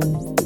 homes.